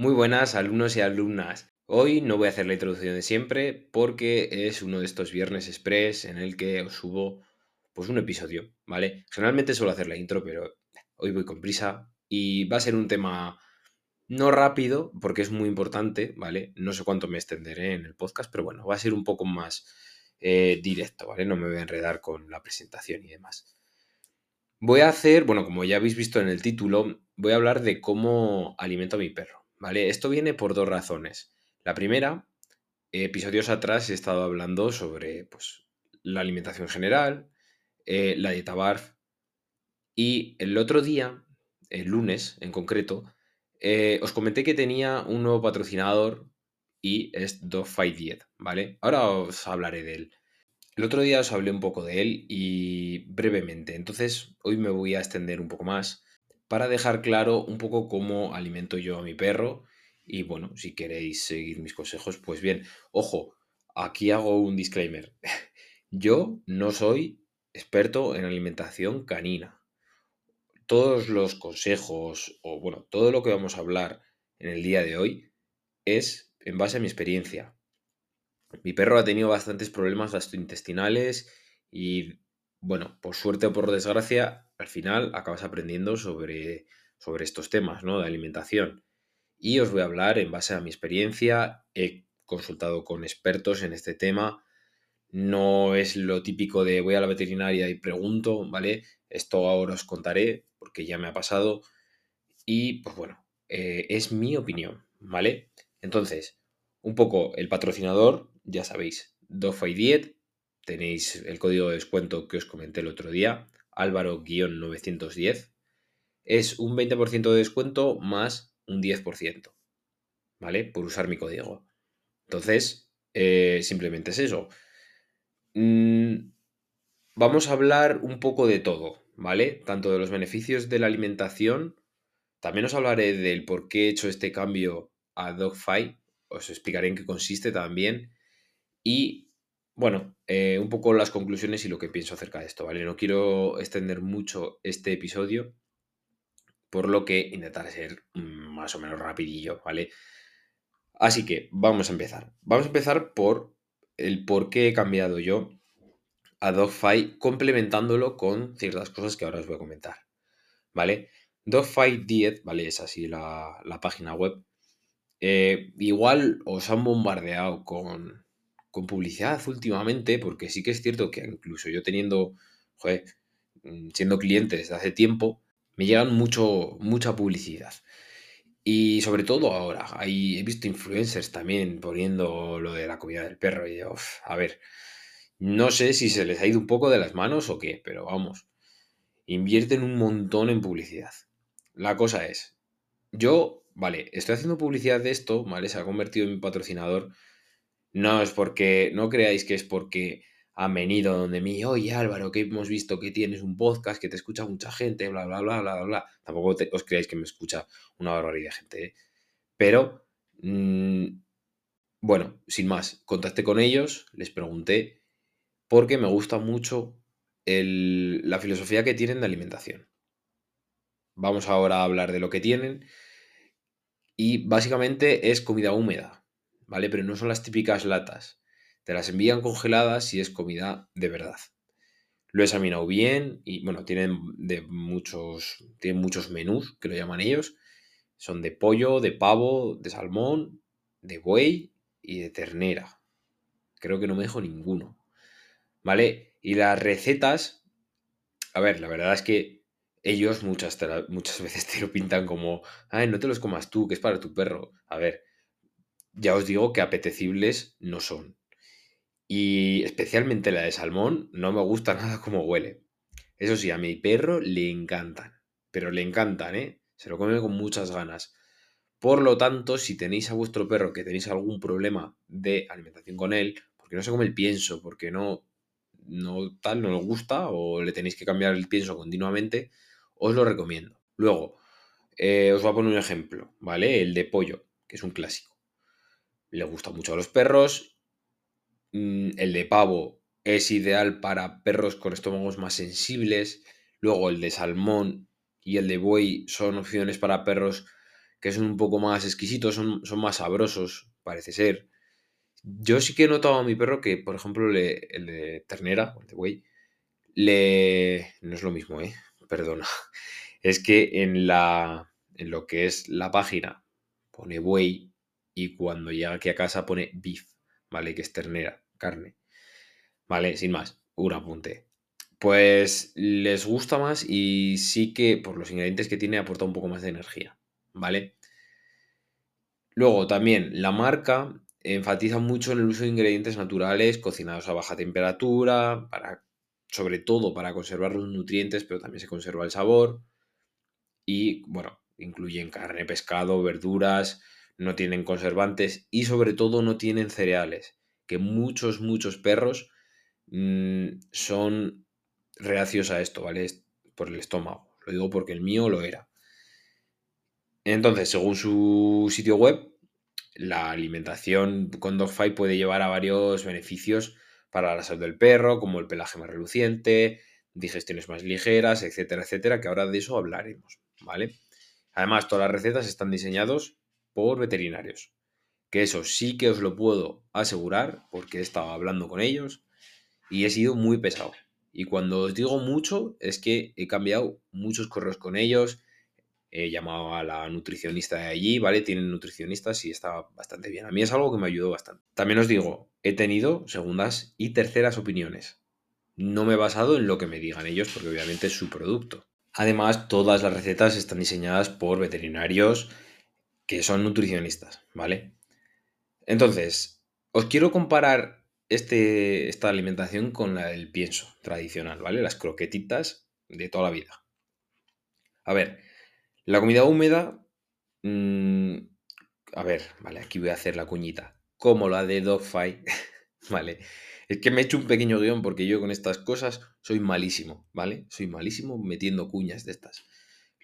Muy buenas alumnos y alumnas. Hoy no voy a hacer la introducción de siempre porque es uno de estos viernes express en el que os subo pues un episodio, ¿vale? Generalmente suelo hacer la intro, pero hoy voy con prisa y va a ser un tema no rápido porque es muy importante, ¿vale? No sé cuánto me extenderé en el podcast, pero bueno, va a ser un poco más eh, directo, ¿vale? No me voy a enredar con la presentación y demás. Voy a hacer, bueno, como ya habéis visto en el título, voy a hablar de cómo alimento a mi perro. ¿Vale? Esto viene por dos razones. La primera, episodios atrás he estado hablando sobre pues, la alimentación general, eh, la dieta BARF, y el otro día, el lunes en concreto, eh, os comenté que tenía un nuevo patrocinador y es Dogfight Diet, ¿vale? Ahora os hablaré de él. El otro día os hablé un poco de él y brevemente, entonces hoy me voy a extender un poco más para dejar claro un poco cómo alimento yo a mi perro. Y bueno, si queréis seguir mis consejos, pues bien, ojo, aquí hago un disclaimer. Yo no soy experto en alimentación canina. Todos los consejos, o bueno, todo lo que vamos a hablar en el día de hoy es en base a mi experiencia. Mi perro ha tenido bastantes problemas gastrointestinales y bueno, por suerte o por desgracia, al final acabas aprendiendo sobre, sobre estos temas, ¿no? De alimentación. Y os voy a hablar en base a mi experiencia. He consultado con expertos en este tema. No es lo típico de voy a la veterinaria y pregunto, ¿vale? Esto ahora os contaré porque ya me ha pasado. Y pues bueno, eh, es mi opinión, ¿vale? Entonces, un poco el patrocinador, ya sabéis, Dogfight Diet, tenéis el código de descuento que os comenté el otro día, Álvaro-910. Es un 20% de descuento más un 10%, ¿vale? Por usar mi código. Entonces, eh, simplemente es eso. Mm, vamos a hablar un poco de todo, ¿vale? Tanto de los beneficios de la alimentación, también os hablaré del por qué he hecho este cambio a Dogfight, os explicaré en qué consiste también y bueno, eh, un poco las conclusiones y lo que pienso acerca de esto, ¿vale? No quiero extender mucho este episodio, por lo que intentaré ser más o menos rapidillo, ¿vale? Así que vamos a empezar. Vamos a empezar por el por qué he cambiado yo a Dogfight, complementándolo con ciertas cosas que ahora os voy a comentar, ¿vale? Dogfight 10, ¿vale? Es así la, página web. Eh, igual os han bombardeado con con publicidad últimamente, porque sí que es cierto que incluso yo teniendo, mm, siendo cliente desde hace tiempo, me llegan mucho, mucha publicidad. Y sobre todo ahora, hay, he visto influencers también poniendo lo de la comida del perro y a ver, no sé si se les ha ido un poco de las manos o qué, pero vamos, invierten un montón en publicidad. La cosa es, yo, vale, estoy haciendo publicidad de esto, ¿vale? Se ha convertido en mi patrocinador no es porque, no creáis que es porque han venido donde mí, oye Álvaro, que hemos visto que tienes un podcast, que te escucha mucha gente, bla, bla, bla, bla, bla. Tampoco os creáis que me escucha una barbaridad de gente, ¿eh? Pero, mm, bueno, sin más, contacté con ellos, les pregunté, porque me gusta mucho la filosofía que tienen de alimentación. Vamos ahora a hablar de lo que tienen. Y básicamente es comida húmeda. ¿Vale? Pero no son las típicas latas. Te las envían congeladas y es comida de verdad. Lo he examinado bien y bueno, tienen de muchos, tienen muchos menús que lo llaman ellos. Son de pollo, de pavo, de salmón, de buey y de ternera. Creo que no me dejo ninguno. ¿Vale? Y las recetas, a ver, la verdad es que ellos muchas, muchas veces te lo pintan como, ay, no te los comas tú, que es para tu perro. A ver, ya os digo que apetecibles no son. Y especialmente la de salmón, no me gusta nada como huele. Eso sí, a mi perro le encantan. Pero le encantan, ¿eh? Se lo come con muchas ganas. Por lo tanto, si tenéis a vuestro perro que tenéis algún problema de alimentación con él, porque no se come el pienso, porque no, no tal, no le gusta, o le tenéis que cambiar el pienso continuamente, os lo recomiendo. Luego, eh, os voy a poner un ejemplo, ¿vale? El de pollo, que es un clásico le gusta mucho a los perros. Mm, el de pavo es ideal para perros con estómagos más sensibles. Luego el de salmón y el de buey son opciones para perros que son un poco más exquisitos, son, son más sabrosos, parece ser. Yo sí que he notado a mi perro que, por ejemplo, el de ternera, el de güey, le... No es lo mismo, ¿eh? Perdona. Es que en la... En lo que es la página pone buey y cuando llega aquí a casa pone beef, ¿vale? Que es ternera, carne. ¿Vale? Sin más, un apunte. Pues les gusta más y sí que por los ingredientes que tiene aporta un poco más de energía, ¿vale? Luego también la marca enfatiza mucho en el uso de ingredientes naturales cocinados a baja temperatura, para, sobre todo para conservar los nutrientes, pero también se conserva el sabor. Y bueno, incluyen carne, pescado, verduras, no tienen conservantes y sobre todo no tienen cereales, que muchos, muchos perros mm, son reacios a esto, ¿vale? Por el estómago. Lo digo porque el mío lo era. Entonces, según su sitio web, la alimentación con Dogfight puede llevar a varios beneficios para la salud del perro, como el pelaje más reluciente, digestiones más ligeras, etcétera, etcétera, que ahora de eso hablaremos, ¿vale? Además, todas las recetas están diseñadas por veterinarios, que eso sí que os lo puedo asegurar, porque he estado hablando con ellos y he sido muy pesado. Y cuando os digo mucho, es que he cambiado muchos correos con ellos, he llamado a la nutricionista de allí, ¿vale? Tienen nutricionistas y está bastante bien. A mí es algo que me ayudó bastante. También os digo, he tenido segundas y terceras opiniones. No me he basado en lo que me digan ellos, porque obviamente es su producto. Además, todas las recetas están diseñadas por veterinarios que son nutricionistas, ¿vale? Entonces, os quiero comparar este, esta alimentación con la del pienso tradicional, ¿vale? Las croquetitas de toda la vida. A ver, la comida húmeda... Mm, a ver, vale, aquí voy a hacer la cuñita. Como la de Dogfight, ¿vale? Es que me he hecho un pequeño guion porque yo con estas cosas soy malísimo, ¿vale? Soy malísimo metiendo cuñas de estas.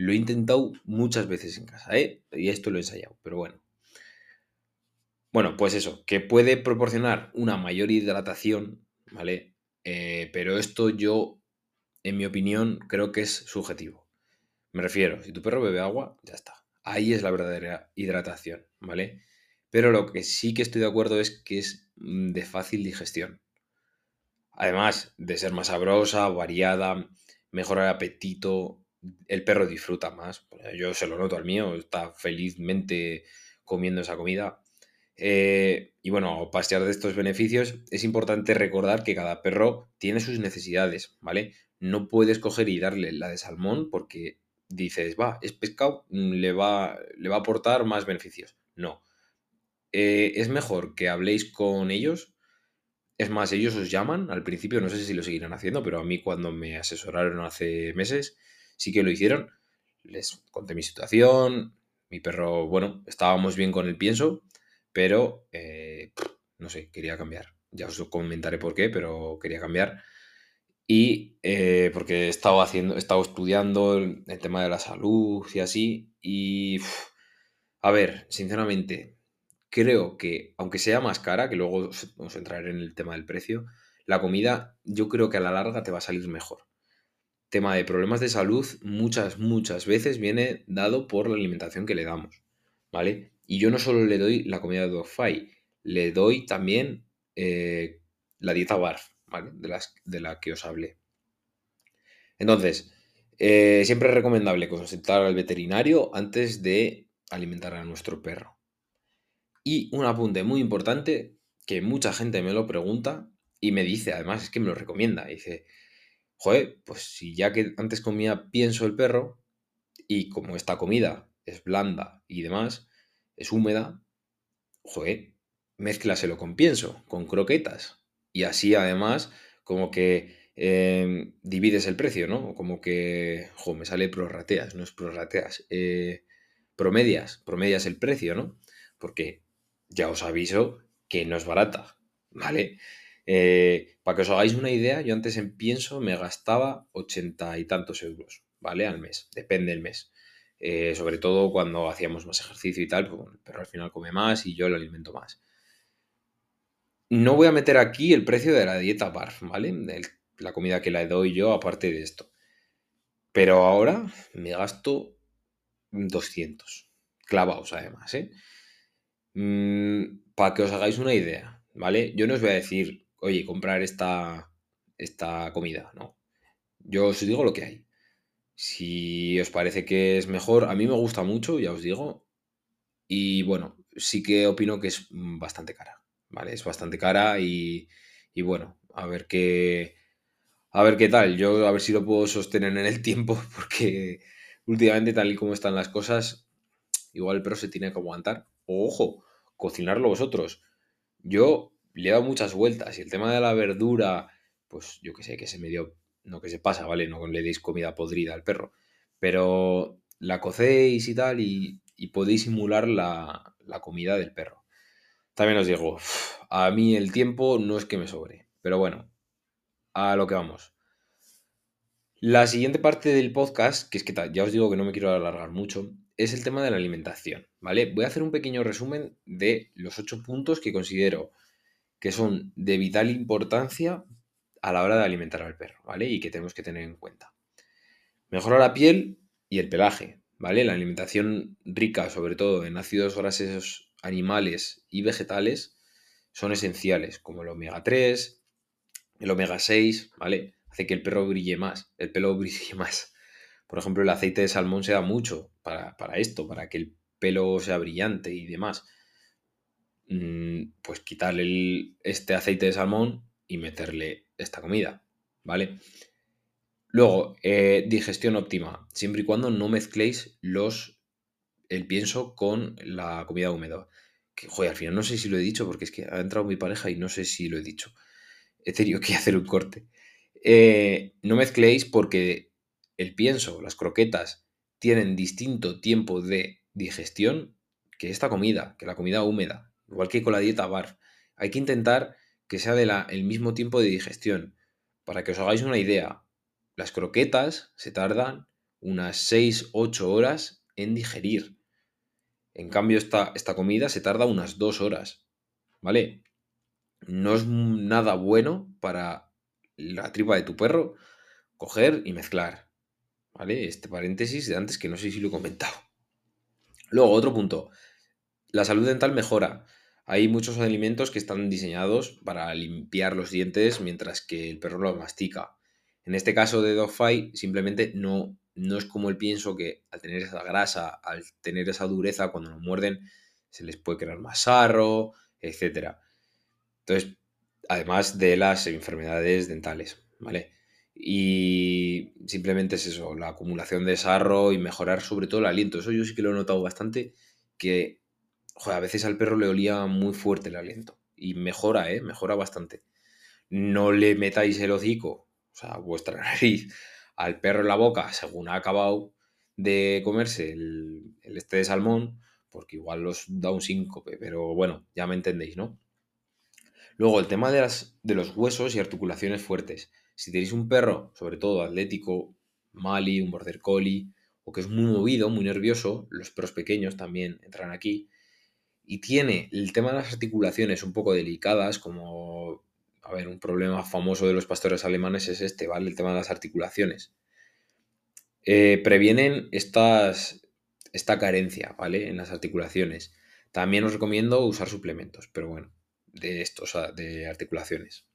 Lo he intentado muchas veces en casa, ¿eh? Y esto lo he ensayado, pero bueno. Bueno, pues eso, que puede proporcionar una mayor hidratación, ¿vale? Eh, pero esto yo, en mi opinión, creo que es subjetivo. Me refiero, si tu perro bebe agua, ya está. Ahí es la verdadera hidratación, ¿vale? Pero lo que sí que estoy de acuerdo es que es mm, de fácil digestión. Además de ser más sabrosa, variada, mejora el apetito, el perro disfruta más. Yo se lo noto al mío, está felizmente comiendo esa comida. Eh, y bueno, pasear de estos beneficios, es importante recordar que cada perro tiene sus necesidades, ¿vale? No puedes coger y darle la de salmón porque dices, va, es pescado, mm, le va, le va a aportar más beneficios. No. Eh, es mejor que habléis con ellos. Es más, ellos os llaman al principio, no sé si lo seguirán haciendo, pero a mí cuando me asesoraron hace meses, sí que lo hicieron. Les conté mi situación, mi perro, bueno, estábamos bien con el pienso, pero eh, no sé, quería cambiar. Ya os comentaré por qué, pero quería cambiar. Y eh, porque he estado haciendo, he estado estudiando el, tema de la salud y así. Y a ver, sinceramente, creo que, aunque sea más cara, que luego vamos a entrar en el tema del precio, la comida yo creo que a la larga te va a salir mejor. Tema de problemas de salud, muchas, muchas veces viene dado por la alimentación que le damos, ¿vale? Y yo no solo le doy la comida de Dogfight, le doy también eh, la dieta BARF, ¿vale? De, las, de la que os hablé. Entonces, eh, siempre es recomendable consultar al veterinario antes de alimentar a nuestro perro. Y un apunte muy importante que mucha gente me lo pregunta y me dice, además es que me lo recomienda. Dice, joder, pues si ya que antes comía pienso el perro y como esta comida es blanda y demás, es húmeda, joder, mezclaselo con pienso, con croquetas. Y así además como que em, divides el precio, ¿no? Como que, jo, me sale prorrateas, no es prorrateas, eh, promedias, promedias el precio, ¿no? Porque ya os aviso que no es barata, ¿vale? Eh, para que os hagáis una idea, yo antes en pienso me gastaba ochenta y tantos euros, ¿vale? Al mes, depende del mes. Eh, sobre todo cuando hacíamos más ejercicio y tal, pues el perro al final come más y yo lo alimento más. No voy a meter aquí el precio de la dieta BARF, ¿vale? la comida que le doy yo aparte de esto. Pero ahora me gasto 200, clavaos además, ¿eh? Mm, para que os hagáis una idea, ¿vale? Yo no os voy a decir, oye, comprar esta, esta comida, no. Yo os digo lo que hay. Si os parece que es mejor, a mí me gusta mucho, ya os digo. Y bueno, sí que opino que es bastante cara, ¿vale? Es bastante cara y, y bueno, a ver qué, a ver qué tal. Yo a ver si lo puedo sostener en el tiempo, porque últimamente, tal y como están las cosas, igual el perro se tiene que aguantar. ojo, cocinarlo vosotros. Yo le he dado muchas vueltas y el tema de la verdura, pues yo que sé, que se me dio, no que se pasa, ¿vale? No le deis comida podrida al perro, pero la cocéis y tal y, podéis simular la, la comida del perro. También os digo, a mí el tiempo no es que me sobre, pero bueno, a lo que vamos. La siguiente parte del podcast, que es que ya os digo que no me quiero alargar mucho, es el tema de la alimentación, ¿vale? Voy a hacer un pequeño resumen de los ocho puntos que considero que son de vital importancia a la hora de alimentar al perro, ¿vale? Y que tenemos que tener en cuenta. Mejora la piel y el pelaje, ¿vale? La alimentación rica, sobre todo en ácidos grasos animales y vegetales, son esenciales, como el omega 3, el omega 6, ¿vale? Hace que el perro brille más, el pelo brille más. Por ejemplo, el aceite de salmón se da mucho para, esto, para que el pelo sea brillante y demás. Mm, pues quitarle este aceite de salmón y meterle esta comida, ¿vale? Luego, eh, digestión óptima, siempre y cuando no mezcléis los, el pienso con la comida húmeda. Que, joder, al final no sé si lo he dicho porque es que ha entrado mi pareja y no sé si lo he dicho he tenido que hacer un corte. Eh, no mezcléis porque el pienso, las croquetas, tienen distinto tiempo de digestión que esta comida, que la comida húmeda, igual que con la dieta bar. Hay que intentar que sea del el mismo tiempo de digestión. Para que os hagáis una idea, las croquetas se tardan unas 6-8 horas en digerir. En cambio, esta, esta comida se tarda unas 2 horas. ¿Vale? no es nada bueno para la tripa de tu perro coger y mezclar. ¿Vale? Este paréntesis de antes que no sé si lo he comentado. Luego, otro punto. La salud dental mejora. Hay muchos alimentos que están diseñados para limpiar los dientes mientras que el perro los mastica. En este caso de Dogfight, simplemente no, no es como el pienso que al tener esa grasa, al tener esa dureza, cuando lo muerden, se les puede crear más sarro, etcétera. Entonces, además de las enfermedades dentales, ¿vale? Y simplemente es eso, la acumulación de sarro y mejorar sobre todo el aliento. Eso yo sí que lo he notado bastante, que a veces al perro le olía muy fuerte el aliento. Y mejora, ¿eh? Mejora bastante. No le metáis el hocico, o sea, vuestra nariz, al perro en la boca según ha acabado de comerse el, el este de salmón, porque igual los da un síncope, pero bueno, ya me entendéis, ¿no? Luego, el tema de, las, de los huesos y articulaciones fuertes. Si tenéis un perro, sobre todo atlético, Mali, un Border Collie, o que es muy movido, muy nervioso, los perros pequeños también entran aquí, y tiene el tema de las articulaciones un poco delicadas, como, a ver, un problema famoso de los pastores alemanes es este, ¿vale? El tema de las articulaciones. Eh, previenen estas, esta carencia, ¿vale? En las articulaciones. También os recomiendo usar suplementos, pero bueno, de estos, de articulaciones.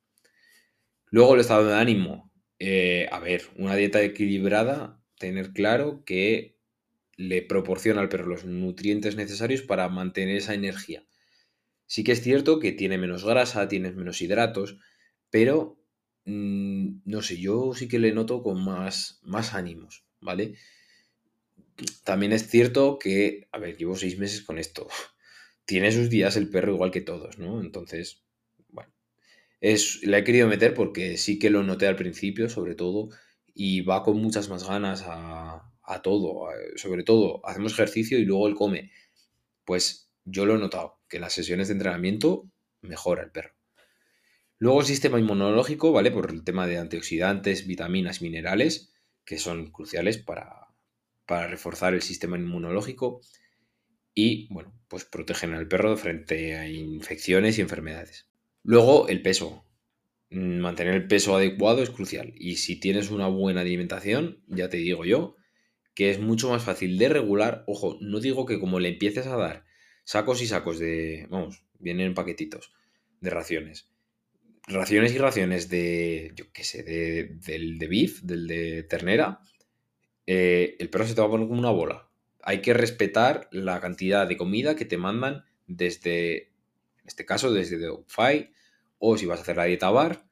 Luego el estado de ánimo. Eh, a ver, una dieta equilibrada, tener claro que le proporciona al perro los nutrientes necesarios para mantener esa energía. Sí que es cierto que tiene menos grasa, tiene menos hidratos, pero mm, no sé, yo sí que le noto con más, más ánimos, ¿vale? También es cierto que, a ver, llevo seis meses con esto tiene sus días el perro igual que todos, ¿no? Entonces, bueno, es, la he querido meter porque sí que lo noté al principio, sobre todo, y va con muchas más ganas a, a todo. sobre todo, hacemos ejercicio y luego él come. Pues yo lo he notado, que las sesiones de entrenamiento mejora el perro. Luego el sistema inmunológico, ¿vale? Por el tema de antioxidantes, vitaminas, minerales, que son cruciales para, para reforzar el sistema inmunológico y, bueno, pues protegen al perro frente a infecciones y enfermedades. Luego, el peso. Mantener el peso adecuado es crucial. Y si tienes una buena alimentación, ya te digo yo, que es mucho más fácil de regular. Ojo, no digo que como le empieces a dar sacos y sacos de, vamos, vienen paquetitos de raciones. Raciones y raciones de, yo qué sé, de, del de beef, del de ternera, eh, el perro se te va a poner como una bola. Hay que respetar la cantidad de comida que te mandan desde, en este caso, desde Dogfy, o si vas a hacer la dieta bar,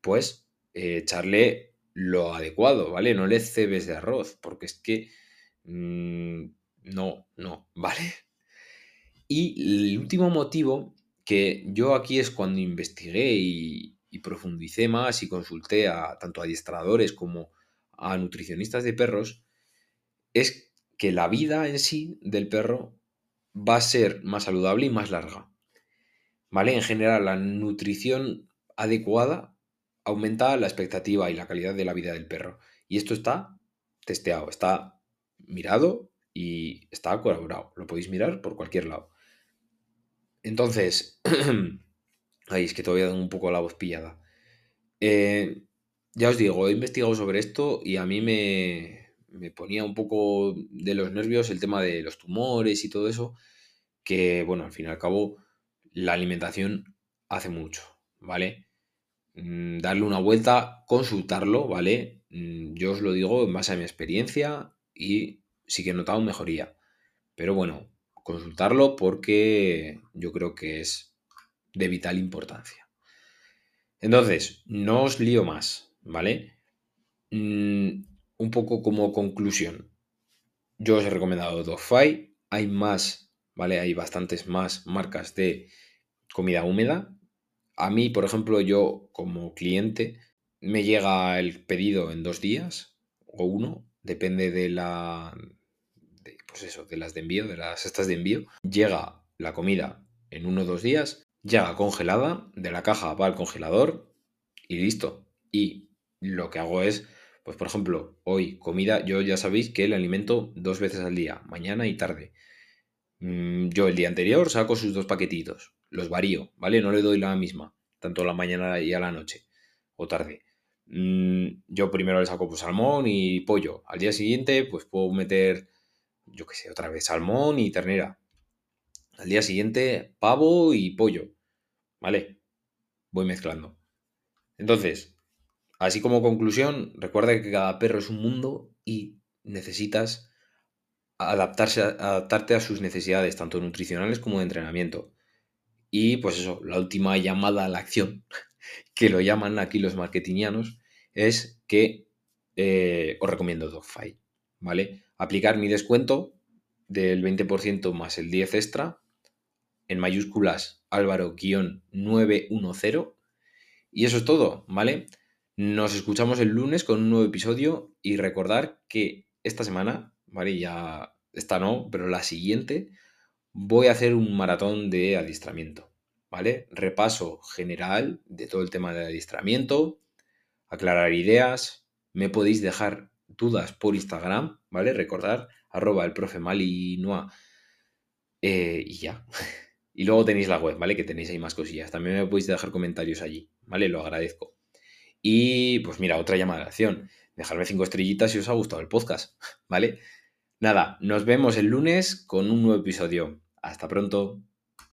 pues eh, echarle lo adecuado, ¿vale? No le cebes de arroz, porque es que mm, no, no, ¿vale? Y el último motivo que yo aquí es cuando investigué y, profundicé más y consulté a tanto a adiestradores como a nutricionistas de perros, es que la vida en sí del perro va a ser más saludable y más larga. ¿Vale? En general, la nutrición adecuada aumenta la expectativa y la calidad de la vida del perro. Y esto está testeado, está mirado y está colaborado. Lo podéis mirar por cualquier lado. Entonces, ahí es que todavía tengo un poco la voz pillada. Eh, ya os digo, he investigado sobre esto y a mí me, me ponía un poco de los nervios el tema de los tumores y todo eso, que bueno, al fin y al cabo, la alimentación hace mucho, ¿vale? Mm, darle una vuelta, consultarlo, ¿vale? Mm, yo os lo digo en base a mi experiencia y sí que he notado mejoría. Pero bueno, consultarlo porque yo creo que es de vital importancia. Entonces, no os lío más, ¿vale? Mm, un poco como conclusión. Yo os he recomendado Dogfy. Hay más, ¿vale? Hay bastantes más marcas de comida húmeda a mí, por ejemplo, yo como cliente, me llega el pedido en dos días o uno, depende de la, pues eso, de las de envío, de las estas de envío. Llega la comida en uno o dos días, llega congelada, de la caja va al congelador y listo. Y lo que hago es, pues por ejemplo, hoy comida, yo ya sabéis que el alimento dos veces al día, mañana y tarde. Mm, yo el día anterior saco sus dos paquetitos los varío, ¿vale? No le doy la misma, tanto la mañana y a la noche o tarde. Mm, yo primero le saco pues, salmón y pollo. Al día siguiente, pues puedo meter, yo qué sé, otra vez salmón y ternera. Al día siguiente, pavo y pollo. ¿Vale? Voy mezclando. Entonces, así como conclusión, recuerda que cada perro es un mundo y necesitas adaptarse, adaptarte a sus necesidades, tanto nutricionales como de entrenamiento. Y pues eso, la última llamada a la acción, que lo llaman aquí los marketingianos, es que eh, os recomiendo Dogfy, ¿vale? Aplicar mi descuento del 20% más el 10 extra, en mayúsculas Álvaro-910. Y eso es todo, ¿vale? Nos escuchamos el lunes con un nuevo episodio y recordar que esta semana, ¿vale? Ya, esta no, pero la siguiente voy a hacer un maratón de adiestramiento, ¿vale? Repaso general de todo el tema de adiestramiento, aclarar ideas, me podéis dejar dudas por Instagram, ¿vale? Recordar, arroba el profe Malinoa eh, y ya. y luego tenéis la web, ¿vale? Que tenéis ahí más cosillas. También me podéis dejar comentarios allí, ¿vale? Lo agradezco. Y pues mira, otra llamada de acción. Dejarme cinco estrellitas si os ha gustado el podcast, ¿vale? Nada, nos vemos el lunes con un nuevo episodio. Hasta pronto.